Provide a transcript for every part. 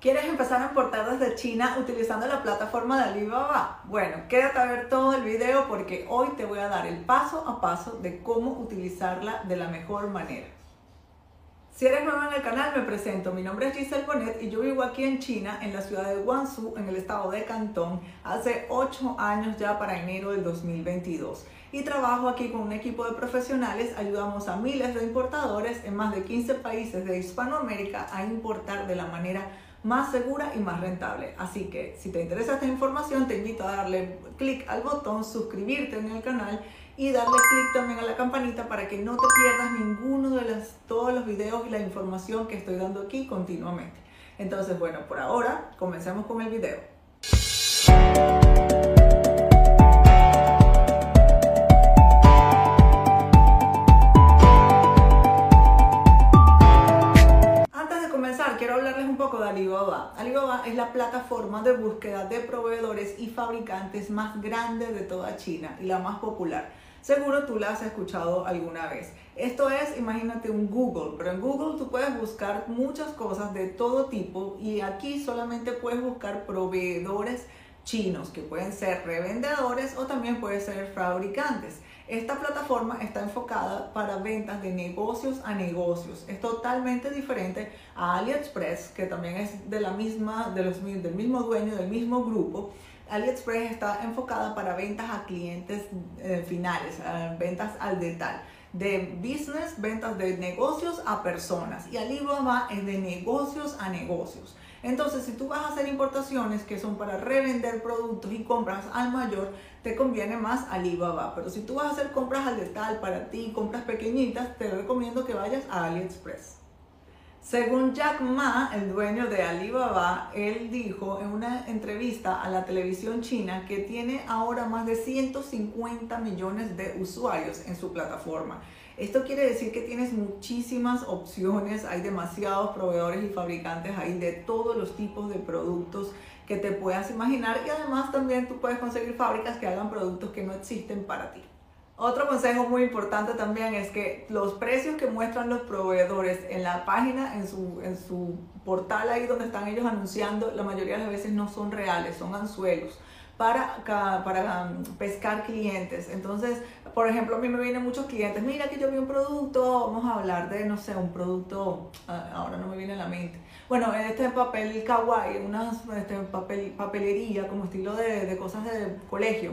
¿Quieres empezar a importar desde China utilizando la plataforma de Alibaba? Bueno, quédate a ver todo el video porque hoy te voy a dar el paso a paso de cómo utilizarla de la mejor manera. Si eres nuevo en el canal, me presento. Mi nombre es Giselle Bonet y yo vivo aquí en China, en la ciudad de Guangzhou, en el estado de Cantón, hace 8 años ya para enero del 2022 y trabajo aquí con un equipo de profesionales. Ayudamos a miles de importadores en más de 15 países de Hispanoamérica a importar de la manera más segura y más rentable. Así que si te interesa esta información, te invito a darle clic al botón suscribirte en el canal y darle clic también a la campanita para que no te pierdas ninguno de los, todos los videos y la información que estoy dando aquí continuamente. Entonces, bueno, por ahora comencemos con el video. De búsqueda de proveedores y fabricantes más grande de toda China y la más popular. Seguro tú la has escuchado alguna vez. Esto es, imagínate un Google, pero en Google tú puedes buscar muchas cosas de todo tipo y aquí solamente puedes buscar proveedores chinos que pueden ser revendedores o también pueden ser fabricantes. Esta plataforma está enfocada para ventas de negocios a negocios. Es totalmente diferente a AliExpress, que también es de la misma, de los, del mismo dueño, del mismo grupo. AliExpress está enfocada para ventas a clientes eh, finales, ventas al detalle de business, ventas de negocios a personas y Alibaba es de negocios a negocios. Entonces, si tú vas a hacer importaciones que son para revender productos y compras al mayor, te conviene más Alibaba. Pero si tú vas a hacer compras al detalle para ti, compras pequeñitas, te recomiendo que vayas a AliExpress. Según Jack Ma, el dueño de Alibaba, él dijo en una entrevista a la televisión china que tiene ahora más de 150 millones de usuarios en su plataforma. Esto quiere decir que tienes muchísimas opciones, hay demasiados proveedores y fabricantes ahí de todos los tipos de productos que te puedas imaginar y además también tú puedes conseguir fábricas que hagan productos que no existen para ti. Otro consejo muy importante también es que los precios que muestran los proveedores en la página, en su, en su portal ahí donde están ellos anunciando, la mayoría de las veces no son reales, son anzuelos para, para um, pescar clientes. Entonces, por ejemplo, a mí me vienen muchos clientes, mira que yo vi un producto, vamos a hablar de, no sé, un producto, ah, ahora no me viene a la mente. Bueno, este papel kawaii, una este, papel, papelería como estilo de, de cosas de colegio.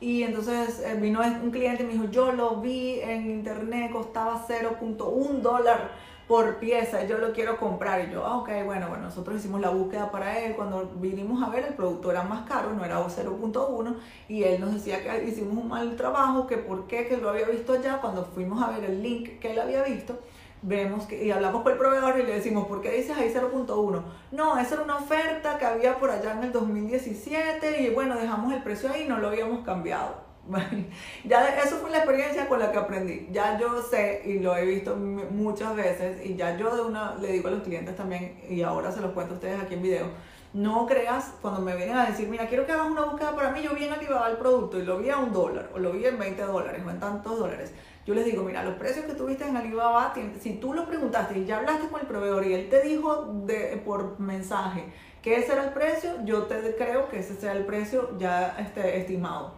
Y entonces eh, vino un cliente y me dijo, yo lo vi en internet, costaba 0.1 dólar por pieza, yo lo quiero comprar. Y yo, ah, ok, bueno, bueno, nosotros hicimos la búsqueda para él. Cuando vinimos a ver, el producto era más caro, no era 0.1. Y él nos decía que hicimos un mal trabajo, que por qué, que lo había visto allá. Cuando fuimos a ver el link que él había visto, vemos que, y hablamos con el proveedor y le decimos, ¿por qué dices ahí 0.1? No, esa era una oferta que había por allá en el 2017 y bueno, dejamos el precio ahí no lo habíamos cambiado. ya eso fue la experiencia con la que aprendí. Ya yo sé y lo he visto muchas veces y ya yo de una le digo a los clientes también y ahora se los cuento a ustedes aquí en video. No creas cuando me vienen a decir, mira, quiero que hagas una búsqueda para mí, yo vi en Alibaba el producto y lo vi a un dólar o lo vi en 20 dólares o en tantos dólares yo les digo, mira, los precios que tuviste en Alibaba, si tú lo preguntaste y ya hablaste con el proveedor y él te dijo de, por mensaje que ese era el precio, yo te creo que ese sea el precio ya este, estimado.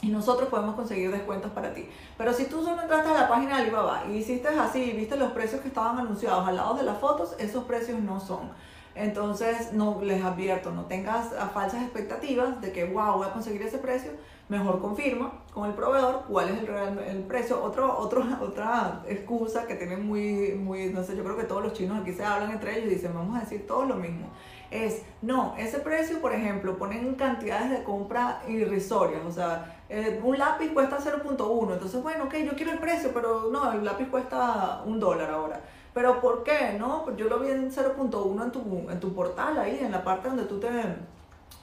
Y nosotros podemos conseguir descuentos para ti. Pero si tú solo entraste a la página de Alibaba y hiciste así viste los precios que estaban anunciados al lado de las fotos, esos precios no son. Entonces, no les advierto, no tengas falsas expectativas de que, wow, voy a conseguir ese precio. Mejor confirma con el proveedor cuál es el, real, el precio. Otro, otro, otra excusa que tienen muy, muy, no sé, yo creo que todos los chinos aquí se hablan entre ellos y dicen, vamos a decir todo lo mismo. Es, no, ese precio, por ejemplo, ponen cantidades de compra irrisorias. O sea, eh, un lápiz cuesta 0.1. Entonces, bueno, ok, yo quiero el precio, pero no, el lápiz cuesta un dólar ahora. Pero ¿por qué? No, pues yo lo vi en 0.1 en tu, en tu portal, ahí, en la parte donde tú te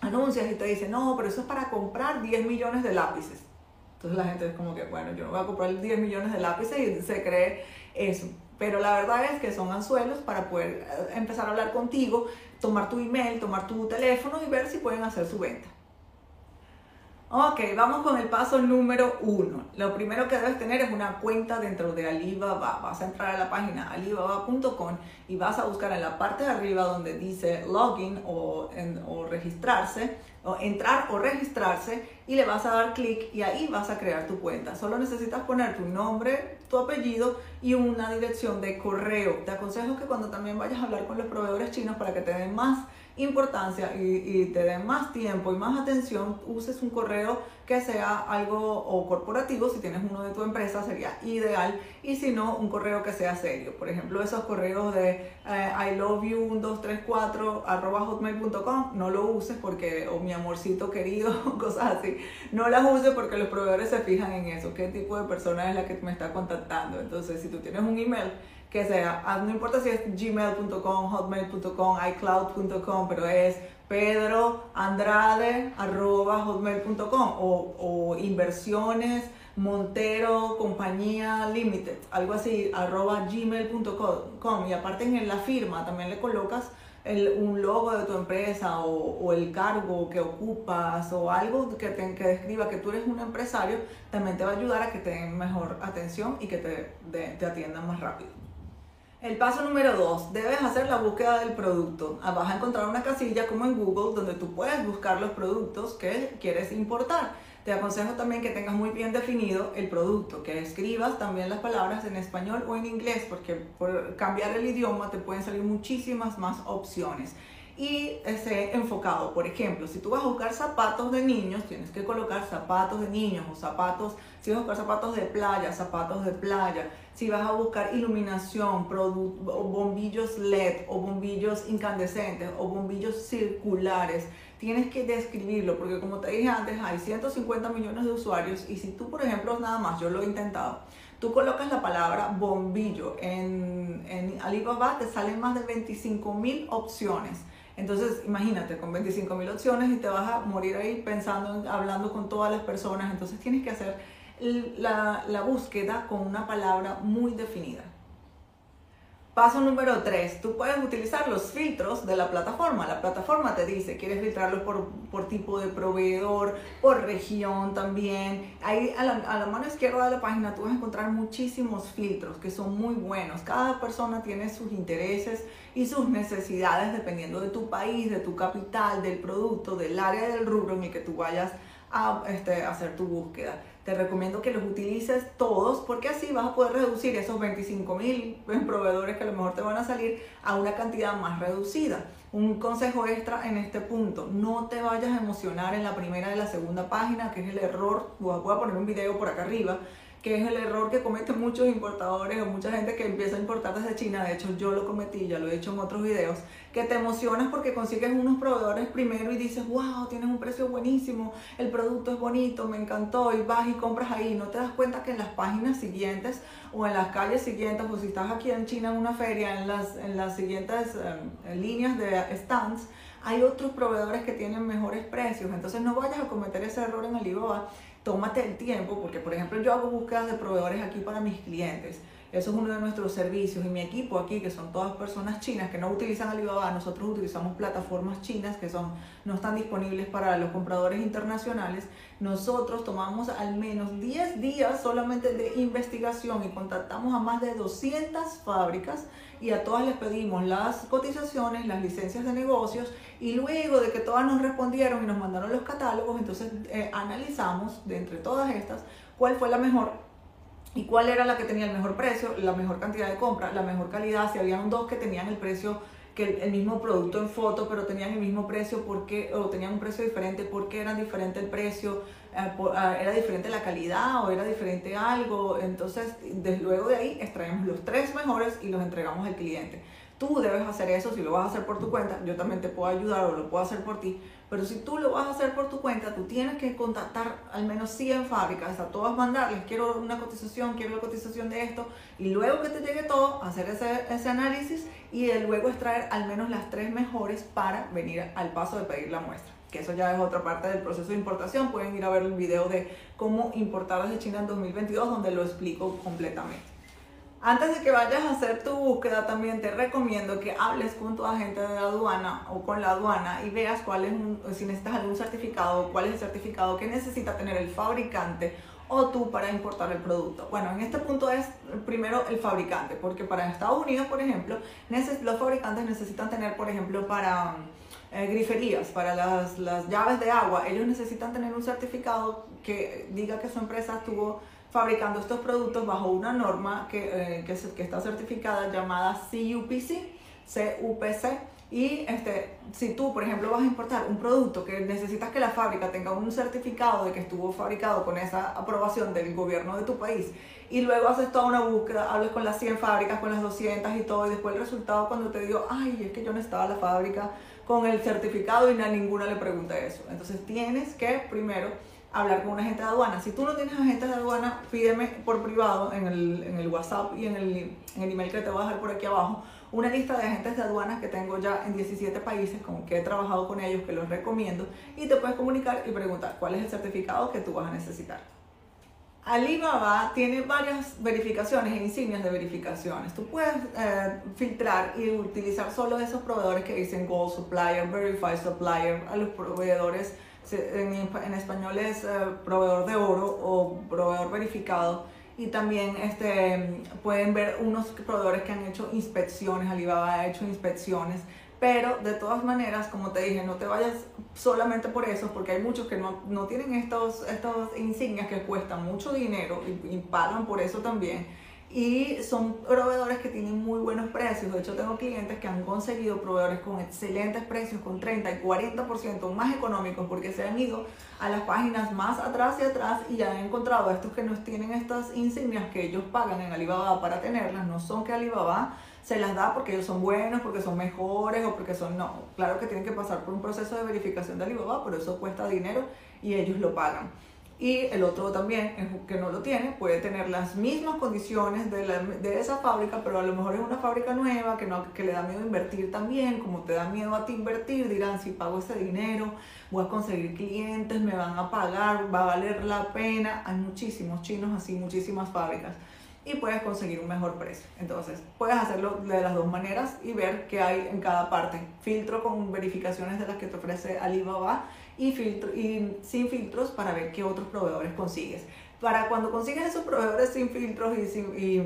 anuncias y te dice, no, pero eso es para comprar 10 millones de lápices. Entonces la gente es como que, bueno, yo no voy a comprar 10 millones de lápices y se cree eso. Pero la verdad es que son anzuelos para poder eh, empezar a hablar contigo, tomar tu email, tomar tu teléfono y ver si pueden hacer su venta. Ok, vamos con el paso número uno. Lo primero que debes tener es una cuenta dentro de Alibaba. Vas a entrar a la página alibaba.com y vas a buscar en la parte de arriba donde dice login o, o registrarse, entrar o registrarse y le vas a dar clic y ahí vas a crear tu cuenta. Solo necesitas poner tu nombre, tu apellido y una dirección de correo. Te aconsejo que cuando también vayas a hablar con los proveedores chinos para que te den más importancia y, te den más tiempo y más atención, uses un correo que sea algo o corporativo, si tienes uno de tu empresa sería ideal, y si no, un correo que sea serio. Por ejemplo, esos correos de eh, I love you 1234 arroba hotmail.com, no lo uses porque, o mi amorcito querido, cosas así, no las uses porque los proveedores se fijan en eso, qué tipo de persona es la que me está contactando. Entonces, si tú tienes un email, que sea, ah, no importa si es gmail.com, hotmail.com, icloud.com, pero es pedroandrade.hotmail.com o, o inversiones Montero Compañía Limited, algo así, arroba gmail.com y aparte en la firma también le colocas el, un logo de tu empresa o, o, el cargo que ocupas o algo que, te, que describa que tú eres un empresario, también te va a ayudar a que te den mejor atención y que te, te atiendan más rápido. El paso número dos, debes hacer la búsqueda del producto. Ah, vas a encontrar una casilla como en Google donde tú puedes buscar los productos que quieres importar. Te aconsejo también que tengas muy bien definido el producto, que escribas también las palabras en español o en inglés, porque por cambiar el idioma te pueden salir muchísimas más opciones y esté enfocado. Por ejemplo, si tú vas a buscar zapatos de niños, tienes que colocar zapatos de niños o zapatos, si vas a buscar zapatos de playa, zapatos de playa. Si vas a buscar iluminación, o bombillos LED o bombillos incandescentes o bombillos circulares, tienes que describirlo porque como te dije antes, hay 150 millones de usuarios y si tú, por ejemplo, nada más, yo lo he intentado, tú colocas la palabra bombillo en, en Alibaba, te salen más de 25 mil opciones entonces, imagínate, con 25 mil opciones y te vas a morir ahí pensando, hablando con todas las personas. Entonces, tienes que hacer la, la búsqueda con una palabra muy definida. Paso número 3, tú puedes utilizar los filtros de la plataforma. La plataforma te dice, quieres filtrarlo por, por tipo de proveedor, por región también. Ahí a la, a la, mano izquierda de la página tú vas a encontrar muchísimos filtros que son muy buenos. Cada persona tiene sus intereses y sus necesidades dependiendo de tu país, de tu capital, del producto, del área del rubro en el que tú vayas a este, hacer tu búsqueda. Te recomiendo que los utilices todos porque así vas a poder reducir esos 25 mil proveedores que a lo mejor te van a salir a una cantidad más reducida. Un consejo extra en este punto, no te vayas a emocionar en la primera y la segunda página, que es el error, voy a poner un video por acá arriba, que es el error que cometen muchos importadores o mucha gente que empieza a importar desde China, de hecho yo lo cometí, ya lo he hecho en otros videos, que te emocionas porque consigues unos proveedores primero y dices, wow, tienes un precio buenísimo, el producto es bonito, me encantó, y vas y compras ahí, no te das cuenta que en las páginas siguientes o en las calles siguientes, o si estás aquí en China en una feria, en las, en las siguientes em, líneas de stands, hay otros proveedores que tienen mejores precios, entonces no vayas a cometer ese error en Alibaba tómate el tiempo, porque por ejemplo yo hago búsquedas de proveedores aquí para mis clientes. Eso es uno de nuestros servicios y mi equipo aquí, que son todas personas chinas que no utilizan Alibaba, nosotros utilizamos plataformas chinas que son, no están disponibles para los compradores internacionales. Nosotros tomamos al menos 10 días solamente de investigación y contactamos a más de 200 fábricas y a todas les pedimos las cotizaciones, las licencias de negocios y luego de que todas nos respondieron y nos mandaron los catálogos, entonces eh, analizamos de entre todas estas cuál fue la mejor y cuál era la que tenía el mejor precio, la mejor cantidad de compra, la mejor calidad, si habían dos que tenían el precio que el, mismo producto en foto, pero tenían el mismo precio porque o tenían un precio diferente, porque era diferente el precio, eh, ah, era diferente la calidad o era diferente algo. Entonces, desde luego de ahí extraemos los tres mejores y los entregamos al cliente. Tú debes hacer eso si lo vas a hacer por tu cuenta. Yo también te puedo ayudar o lo puedo hacer por ti. Pero si tú lo vas a hacer por tu cuenta, tú tienes que contactar al menos 100 fábricas, a todas mandarles, quiero una cotización, quiero la cotización de esto, y luego que te llegue todo, hacer ese, ese análisis y luego extraer al menos las tres mejores para venir al paso de pedir la muestra. Que eso ya es otra parte del proceso de importación. Pueden ir a ver el video de cómo importar desde China en 2022, donde lo explico completamente. Antes de que vayas a hacer tu búsqueda, también te recomiendo que hables con tu agente de aduana o con la aduana y veas cuál es un, si necesitas algún certificado, cuál es el certificado que necesita tener el fabricante o tú para importar el producto. Bueno, en este punto es primero el fabricante, porque para Estados Unidos, por ejemplo, los fabricantes necesitan tener, por ejemplo, para eh, griferías, para las, las, llaves de agua, ellos necesitan tener un certificado que diga que su empresa estuvo fabricando estos productos bajo una norma que, eh, que, está certificada llamada CUPC, CUPC y este, si tú, por ejemplo, vas a importar un producto que necesitas que la fábrica tenga un certificado de que estuvo fabricado con esa aprobación del gobierno de tu país, y luego haces toda una búsqueda, hables con las 100 fábricas, con las 200 y todo, y después el resultado cuando te digo, ay, es que yo no estaba la fábrica con el certificado y a ninguna le pregunta eso. Entonces tienes que primero hablar con un agente de aduana. Si tú no tienes agente de aduana, pídeme por privado en el, en el WhatsApp y en el, en el email que te voy a dejar por aquí abajo una lista de agentes de aduanas que tengo ya en 17 países con que he trabajado con ellos, que los recomiendo, y te puedes comunicar y preguntar cuál es el certificado que tú vas a necesitar. Alibaba tiene varias verificaciones e insignias de verificaciones. Tú puedes eh, filtrar y utilizar solo esos proveedores que dicen Gold Supplier, Verified Supplier, a los proveedores, en, español es eh, proveedor de oro o proveedor verificado. Y también este, pueden ver unos proveedores que han hecho inspecciones, Alibaba ha hecho inspecciones, pero de todas maneras, como te dije, no te vayas solamente por eso, porque hay muchos que no, no tienen estos, estos insignias que cuestan mucho dinero y, y pagan por eso también y son proveedores que tienen muy buenos precios. De hecho, tengo clientes que han conseguido proveedores con excelentes precios, con 30 y 40% más económicos, porque se han ido a las páginas más atrás y atrás y han encontrado estos que no tienen estas insignias que ellos pagan en Alibaba para tenerlas. No son que Alibaba se las da porque ellos son buenos, porque son mejores o porque son no. Claro que tienen que pasar por un proceso de verificación de Alibaba, pero eso cuesta dinero y ellos lo pagan. Y el otro también, que no lo tiene, puede tener las mismas condiciones de, la, de, esa fábrica, pero a lo mejor es una fábrica nueva que, no, que le da miedo invertir también. Como te da miedo a ti invertir, dirán, si pago ese dinero, voy a conseguir clientes, me van a pagar, va a valer la pena. Hay muchísimos chinos así, muchísimas fábricas. Y puedes conseguir un mejor precio. Entonces, puedes hacerlo de las dos maneras y ver qué hay en cada parte. Filtro con verificaciones de las que te ofrece Alibaba y, filtro, y sin filtros para ver qué otros proveedores consigues. Para cuando consigues esos proveedores sin filtros y sin, y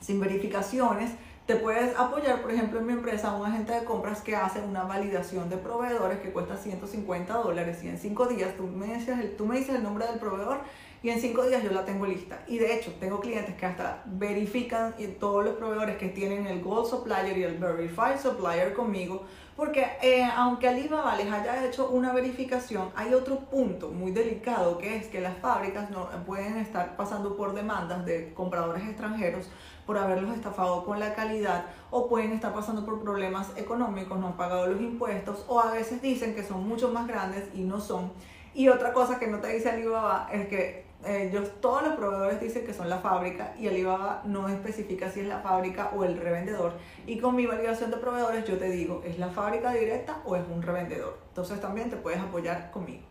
sin verificaciones, te puedes apoyar, por ejemplo, en mi empresa, un agente de compras que hace una validación de proveedores que cuesta 150 dólares y en 5 días tú me, dices tú me dices el nombre del proveedor y en 5 días yo la tengo lista. Y de hecho, tengo clientes que hasta verifican todos los proveedores que tienen el Gold Supplier y el Verified Supplier conmigo porque eh, aunque Alibaba les haya hecho una verificación, hay otro punto muy delicado que es que las fábricas no pueden estar pasando por demandas de compradores extranjeros por haberlos estafado con la calidad o pueden estar pasando por problemas económicos, no han pagado los impuestos o a veces dicen que son mucho más grandes y no son. Y otra cosa que no te dice Alibaba es que ellos, todos los proveedores dicen que son la fábrica y Alibaba no especifica si es la fábrica o el revendedor. Y con mi validación de proveedores yo te digo, ¿es la fábrica directa o es un revendedor? Entonces también te puedes apoyar conmigo.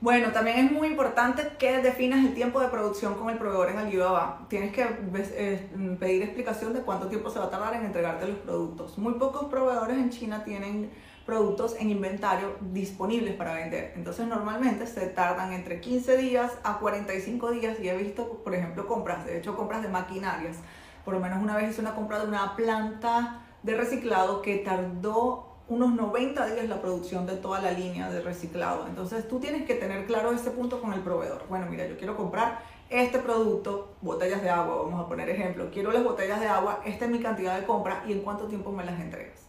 Bueno, también es muy importante que definas el tiempo de producción con el proveedor en Alibaba. Tienes que eh, pedir explicación de cuánto tiempo se va a tardar en entregarte los productos. Muy pocos proveedores en China tienen productos en inventario disponibles para vender. Entonces normalmente se tardan entre 15 días a 45 días y he visto, por ejemplo, compras, de hecho compras de maquinarias. Por lo menos una vez hice una compra de una planta de reciclado que tardó unos 90 días la producción de toda la línea de reciclado. Entonces tú tienes que tener claro ese punto con el proveedor. Bueno, mira, yo quiero comprar este producto, botellas de agua, vamos a poner ejemplo, quiero las botellas de agua, esta es mi cantidad de compra y en cuánto tiempo me las entregas.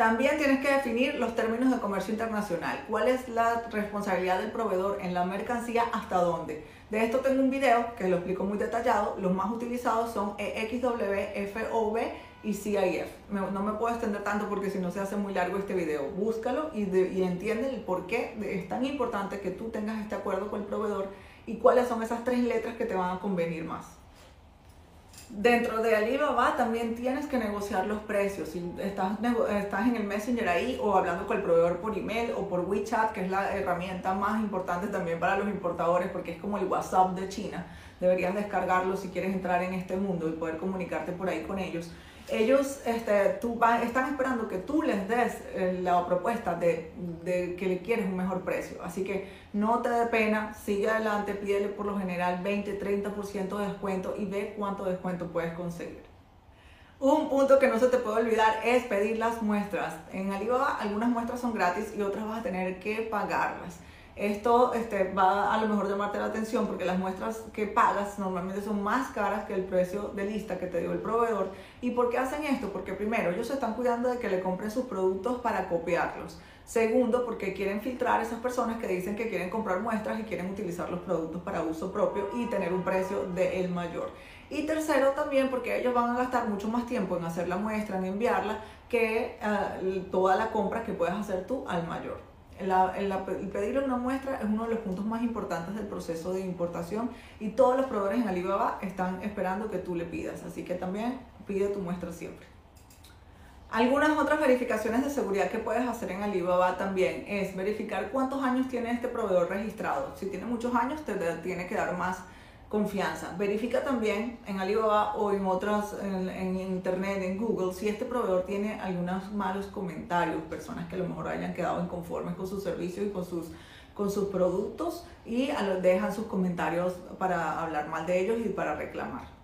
También tienes que definir los términos de comercio internacional. ¿Cuál es la responsabilidad del proveedor en la mercancía? ¿Hasta dónde? De esto tengo un video que lo explico muy detallado. Los más utilizados son EXW, FOB y CIF. no me puedo extender tanto porque si no se hace muy largo este video. Búscalo y, y entiende el por qué es tan importante que tú tengas este acuerdo con el proveedor y cuáles son esas tres letras que te van a convenir más. Dentro de Alibaba también tienes que negociar los precios. Si estás, estás en el Messenger ahí o hablando con el proveedor por email o por WeChat, que es la herramienta más importante también para los importadores porque es como el WhatsApp de China. Deberían descargarlo si quieres entrar en este mundo y poder comunicarte por ahí con ellos ellos este, tú están esperando que tú les des eh, la propuesta de, de, que le quieres un mejor precio. Así que no te dé pena, sigue adelante, pídele por lo general 20, 30% de descuento y ve cuánto descuento puedes conseguir. Un punto que no se te puede olvidar es pedir las muestras. En Alibaba algunas muestras son gratis y otras vas a tener que pagarlas. Esto este, va a lo mejor llamarte la atención porque las muestras que pagas normalmente son más caras que el precio de lista que te dio el proveedor. ¿Y por qué hacen esto? Porque primero, ellos se están cuidando de que le compren sus productos para copiarlos. Segundo, porque quieren filtrar esas personas que dicen que quieren comprar muestras y quieren utilizar los productos para uso propio y tener un precio de el mayor. Y tercero, también porque ellos van a gastar mucho más tiempo en hacer la muestra, en enviarla, que uh, toda la compra que puedes hacer tú al mayor el pedirle una muestra es uno de los puntos más importantes del proceso de importación y todos los proveedores en Alibaba están esperando que tú le pidas, así que también pide tu muestra siempre. Algunas otras verificaciones de seguridad que puedes hacer en Alibaba también es verificar cuántos años tiene este proveedor registrado. Si tiene muchos años, te tiene que dar más confianza. Verifica también en Alibaba o en otras, en, internet, en Google, si este proveedor tiene algunos malos comentarios, personas que a lo mejor hayan quedado inconformes con su servicio y con sus, con sus productos y dejan sus comentarios para hablar mal de ellos y para reclamar.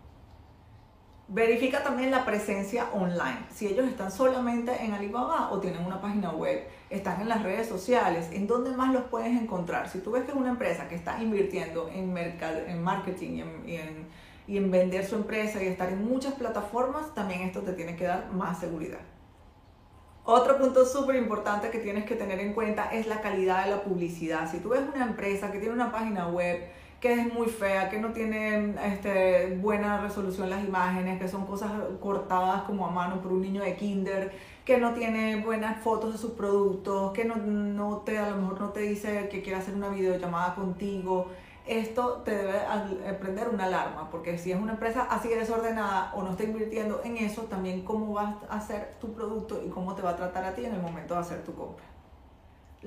Verifica también la presencia online. Si ellos están solamente en Alibaba o tienen una página web, están en las redes sociales, ¿en dónde más los puedes encontrar? Si tú ves que es una empresa que está invirtiendo en, en marketing y en, y en vender su empresa y estar en muchas plataformas, también esto te tiene que dar más seguridad. Otro punto súper importante que tienes que tener en cuenta es la calidad de la publicidad. Si tú ves una empresa que tiene una página web, que es muy fea, que no tiene este, buena resolución las imágenes, que son cosas cortadas como a mano por un niño de kinder, que no tiene buenas fotos de sus productos, que no, no te, a lo mejor no te dice que quiere hacer una videollamada contigo. Esto te debe prender una alarma, porque si es una empresa así desordenada o no está invirtiendo en eso, también cómo vas a hacer tu producto y cómo te va a tratar a ti en el momento de hacer tu compra.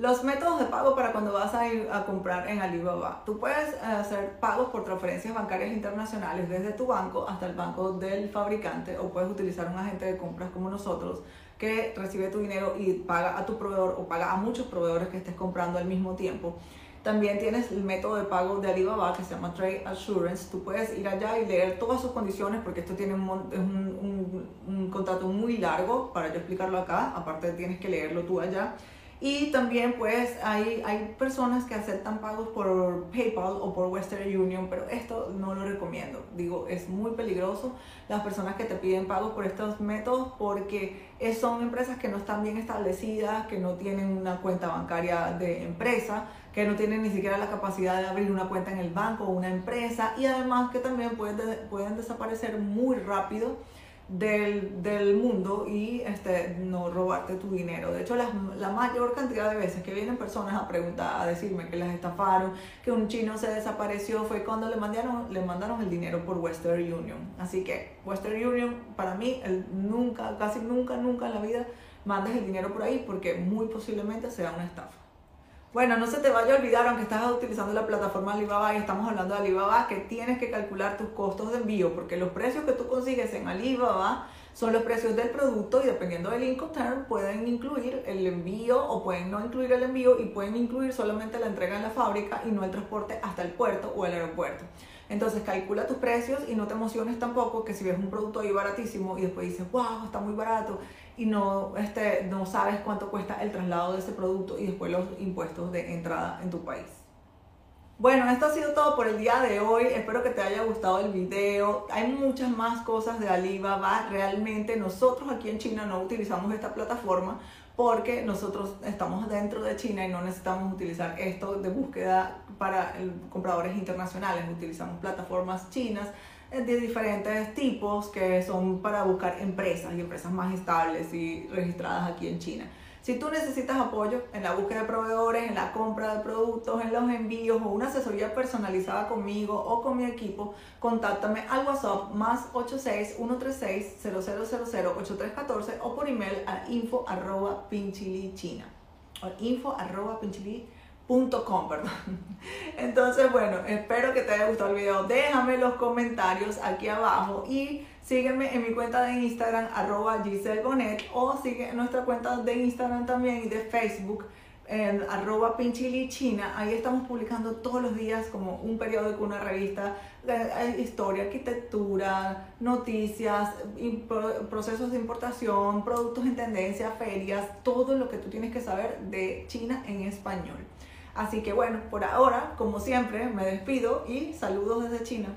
Los métodos de pago para cuando vas a ir a comprar en Alibaba. Tú puedes eh, hacer pagos por transferencias bancarias internacionales desde tu banco hasta el banco del fabricante o puedes utilizar un agente de compras como nosotros que recibe tu dinero y paga a tu proveedor o paga a muchos proveedores que estés comprando al mismo tiempo. También tienes el método de pago de Alibaba que se llama Trade Assurance. Tú puedes ir allá y leer todas sus condiciones porque esto tiene un, un, un contrato muy largo para yo explicarlo acá. Aparte tienes que leerlo tú allá. Y también pues hay, hay personas que aceptan pagos por PayPal o por Western Union, pero esto no lo recomiendo. Digo, es muy peligroso las personas que te piden pagos por estos métodos porque son empresas que no están bien establecidas, que no tienen una cuenta bancaria de empresa, que no tienen ni siquiera la capacidad de abrir una cuenta en el banco o una empresa y además que también pueden, pueden desaparecer muy rápido del, del, mundo y este, no robarte tu dinero. De hecho, la, la, mayor cantidad de veces que vienen personas a preguntar, a decirme que las estafaron, que un chino se desapareció, fue cuando le mandaron, le mandaron el dinero por Western Union. Así que Western Union, para mí, el, nunca, casi nunca, nunca en la vida mandes el dinero por ahí porque muy posiblemente sea una estafa. Bueno, no se te vaya a olvidar, aunque estás utilizando la plataforma Alibaba y estamos hablando de Alibaba, que tienes que calcular tus costos de envío, porque los precios que tú consigues en Alibaba son los precios del producto y dependiendo del Incoterm pueden incluir el envío o pueden no incluir el envío y pueden incluir solamente la entrega en la fábrica y no el transporte hasta el puerto o el aeropuerto. Entonces calcula tus precios y no te emociones tampoco que si ves un producto ahí baratísimo y después dices, wow, está muy barato y no, este, no sabes cuánto cuesta el traslado de ese producto y después los impuestos de entrada en tu país. Bueno, esto ha sido todo por el día de hoy. Espero que te haya gustado el video. Hay muchas más cosas de Alibaba. Realmente nosotros aquí en China no utilizamos esta plataforma porque nosotros estamos dentro de China y no necesitamos utilizar esto de búsqueda para compradores internacionales. Utilizamos plataformas chinas de diferentes tipos que son para buscar empresas y empresas más estables y registradas aquí en China. Si tú necesitas apoyo en la búsqueda de proveedores, en la compra de productos, en los envíos o una asesoría personalizada conmigo o con mi equipo, contáctame al WhatsApp más 86 136 0000 8314 o por email a info arroba pinchilichina o info arroba pinchili.com, perdón. Entonces, bueno, espero que te haya gustado el video. Déjame los comentarios aquí abajo y sígueme en mi cuenta de Instagram, arroba Giselle Bonet, o sigue nuestra cuenta de Instagram también y de Facebook, en arroba pinchilichina. Ahí estamos publicando todos los días como un periódico, una revista, historia, arquitectura, noticias, procesos de importación, productos en tendencia, ferias, todo lo que tú tienes que saber de China en español. Así que bueno, por ahora, como siempre, me despido y saludos desde China.